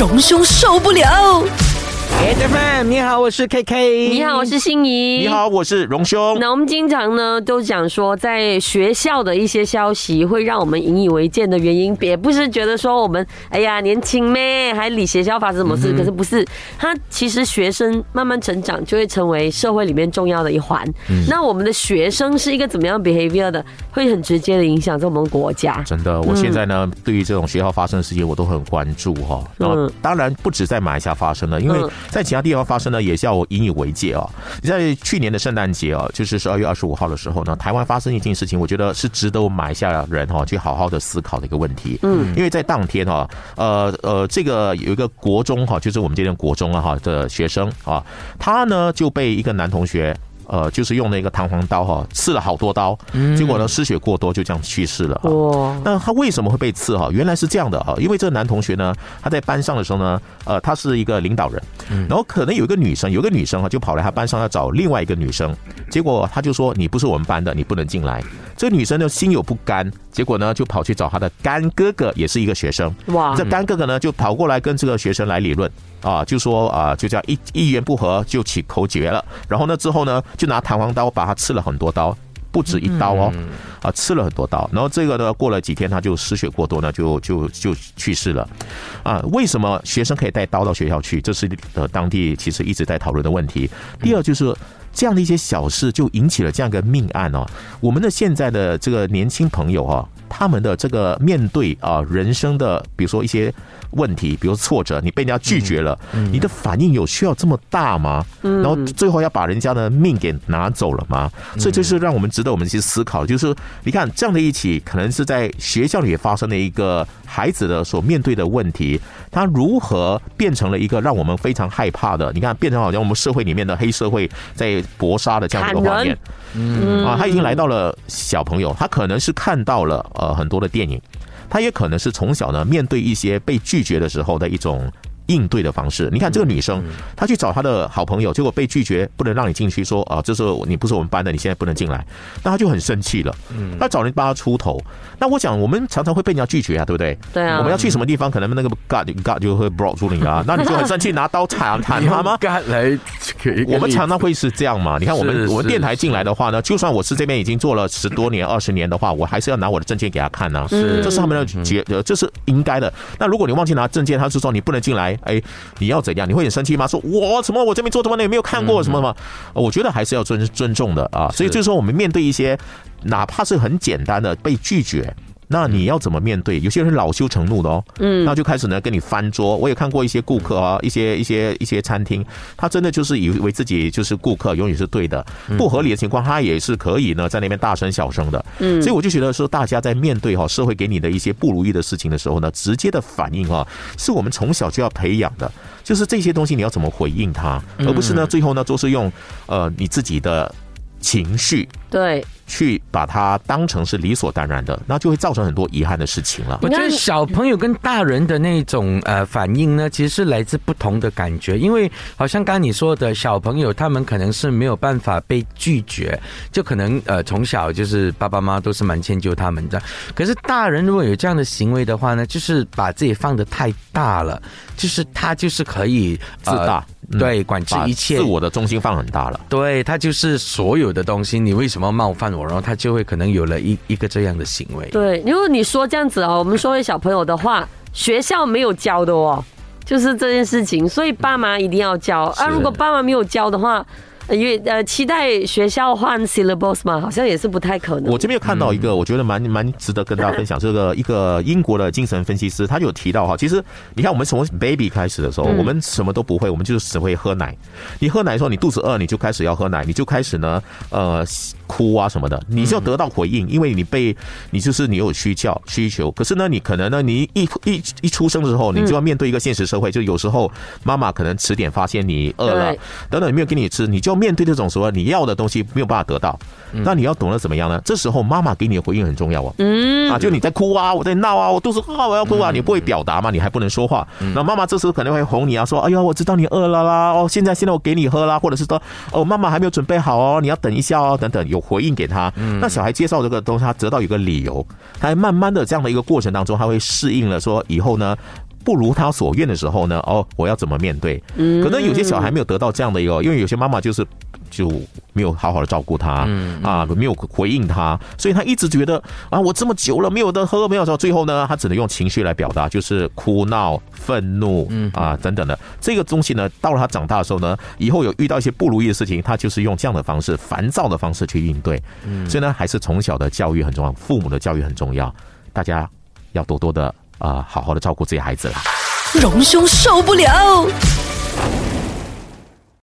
荣兄受不了。你好，我是 K K。你好，我是心怡。你好，我是荣兄。那我们经常呢都讲说，在学校的一些消息会让我们引以为戒的原因，也不是觉得说我们哎呀年轻咩，还理学校发生什么事。可是不是，他其实学生慢慢成长就会成为社会里面重要的一环。那我们的学生是一个怎么样 behavior 的，会很直接的影响在我们国家。真的，我现在呢对于这种学校发生的事情，我都很关注哈。嗯，当然不止在马来西亚发生了，因为。在其他地方发生呢，也是要引以为戒啊！在去年的圣诞节啊，就是十二月二十五号的时候呢，台湾发生一件事情，我觉得是值得我们马来西亚人哈去好好的思考的一个问题。嗯，因为在当天哈，呃呃，这个有一个国中哈，就是我们这边国中啊哈的学生啊，他呢就被一个男同学。呃，就是用那个弹簧刀哈，刺了好多刀，结果呢失血过多，就这样去世了。哇！那他为什么会被刺哈？原来是这样的啊，因为这个男同学呢，他在班上的时候呢，呃，他是一个领导人，然后可能有一个女生，有个女生哈，就跑来他班上要找另外一个女生，结果他就说你不是我们班的，你不能进来。这个女生呢心有不甘，结果呢就跑去找他的干哥哥，也是一个学生。哇！这干哥哥呢就跑过来跟这个学生来理论。啊，就说啊，就这样一一言不合就起口角了，然后呢之后呢就拿弹簧刀把他刺了很多刀，不止一刀哦，啊刺了很多刀，然后这个呢过了几天他就失血过多呢就就就去世了，啊为什么学生可以带刀到学校去？这是呃当地其实一直在讨论的问题。第二就是这样的一些小事就引起了这样一个命案哦，我们的现在的这个年轻朋友哈。他们的这个面对啊人生的，比如说一些问题，比如挫折，你被人家拒绝了，你的反应有需要这么大吗？然后最后要把人家的命给拿走了吗？所以这是让我们值得我们去思考。就是你看这样的一起，可能是在学校里发生的一个孩子的所面对的问题，他如何变成了一个让我们非常害怕的？你看，变成好像我们社会里面的黑社会在搏杀的这样一个画面。嗯啊，他已经来到了小朋友，他可能是看到了。呃，很多的电影，他也可能是从小呢面对一些被拒绝的时候的一种。应对的方式，你看这个女生，她去找她的好朋友，结果被拒绝，不能让你进去，说啊，这是你不是我们班的，你现在不能进来，那她就很生气了，嗯，她找人帮她出头。那我想，我们常常会被人家拒绝啊，对不对？对啊。我们要去什么地方，可能那个 God God 就会 brought 住你啊，那你就很生气，拿刀砍砍他吗？God 来，我们常常会是这样嘛？你看我们我们电台进来的话呢，就算我是这边已经做了十多年、二十年的话，我还是要拿我的证件给他看呢。是，这是他们的结，这是应该的。那如果你忘记拿证件，他是说你不能进来，哎，你要。怎样？你会很生气吗？说我什么？我这边做这么多年没有看过什么什么？我觉得还是要尊尊重的啊。所以就是说，我们面对一些哪怕是很简单的被拒绝。那你要怎么面对？有些人恼羞成怒的哦，嗯，那就开始呢跟你翻桌。我也看过一些顾客啊，一些一些一些餐厅，他真的就是以为自己就是顾客，永远是对的，不合理的情况，他也是可以呢在那边大声小声的。嗯，所以我就觉得说，大家在面对哈社会给你的一些不如意的事情的时候呢，直接的反应啊，是我们从小就要培养的，就是这些东西你要怎么回应他，而不是呢最后呢都是用呃你自己的情绪对。去把它当成是理所当然的，那就会造成很多遗憾的事情了。我觉得小朋友跟大人的那种呃反应呢，其实是来自不同的感觉。因为好像刚刚你说的小朋友，他们可能是没有办法被拒绝，就可能呃从小就是爸爸妈妈都是蛮迁就他们的。可是大人如果有这样的行为的话呢，就是把自己放的太大了，就是他就是可以自大，对，管制一切，自我的中心放很大了。对他就是所有的东西，你为什么冒犯我？然后他就会可能有了一一个这样的行为。对，如果你说这样子哦，我们说为小朋友的话，学校没有教的哦，就是这件事情，所以爸妈一定要教啊。如果爸妈没有教的话。因为呃，期待学校换 syllabus 嘛，好像也是不太可能。我这边有看到一个，我觉得蛮蛮值得跟大家分享。这个一个英国的精神分析师，他就有提到哈，其实你看我们从 baby 开始的时候，我们什么都不会，我们就是只会喝奶。你喝奶的时候，你肚子饿，你就开始要喝奶，你就开始呢，呃，哭啊什么的，你就要得到回应，因为你被你就是你有需求需求。可是呢，你可能呢，你一一一出生的时候，你就要面对一个现实社会，就有时候妈妈可能迟点发现你饿了，等等没有给你吃，你就要。面对这种什么你要的东西没有办法得到，那你要懂得怎么样呢？这时候妈妈给你的回应很重要哦。嗯啊，就你在哭啊，我在闹啊，我肚子饿，我要哭啊，你不会表达嘛？你还不能说话。那妈妈这时候可能会哄你啊，说：“哎呀，我知道你饿了啦，哦，现在现在我给你喝啦，或者是说，哦，妈妈还没有准备好哦，你要等一下哦，等等，有回应给他。那小孩接受这个东西，他得到一个理由，他慢慢的这样的一个过程当中，他会适应了，说以后呢。不如他所愿的时候呢，哦，我要怎么面对？嗯，可能有些小孩没有得到这样的一个，因为有些妈妈就是就没有好好的照顾他，嗯。啊，没有回应他，所以他一直觉得啊，我这么久了没有的喝，没有到最后呢，他只能用情绪来表达，就是哭闹、愤怒，嗯。啊等等的。这个东西呢，到了他长大的时候呢，以后有遇到一些不如意的事情，他就是用这样的方式、烦躁的方式去应对。嗯，所以呢，还是从小的教育很重要，父母的教育很重要，大家要多多的啊好好的照顾自己孩子了荣兄受不了。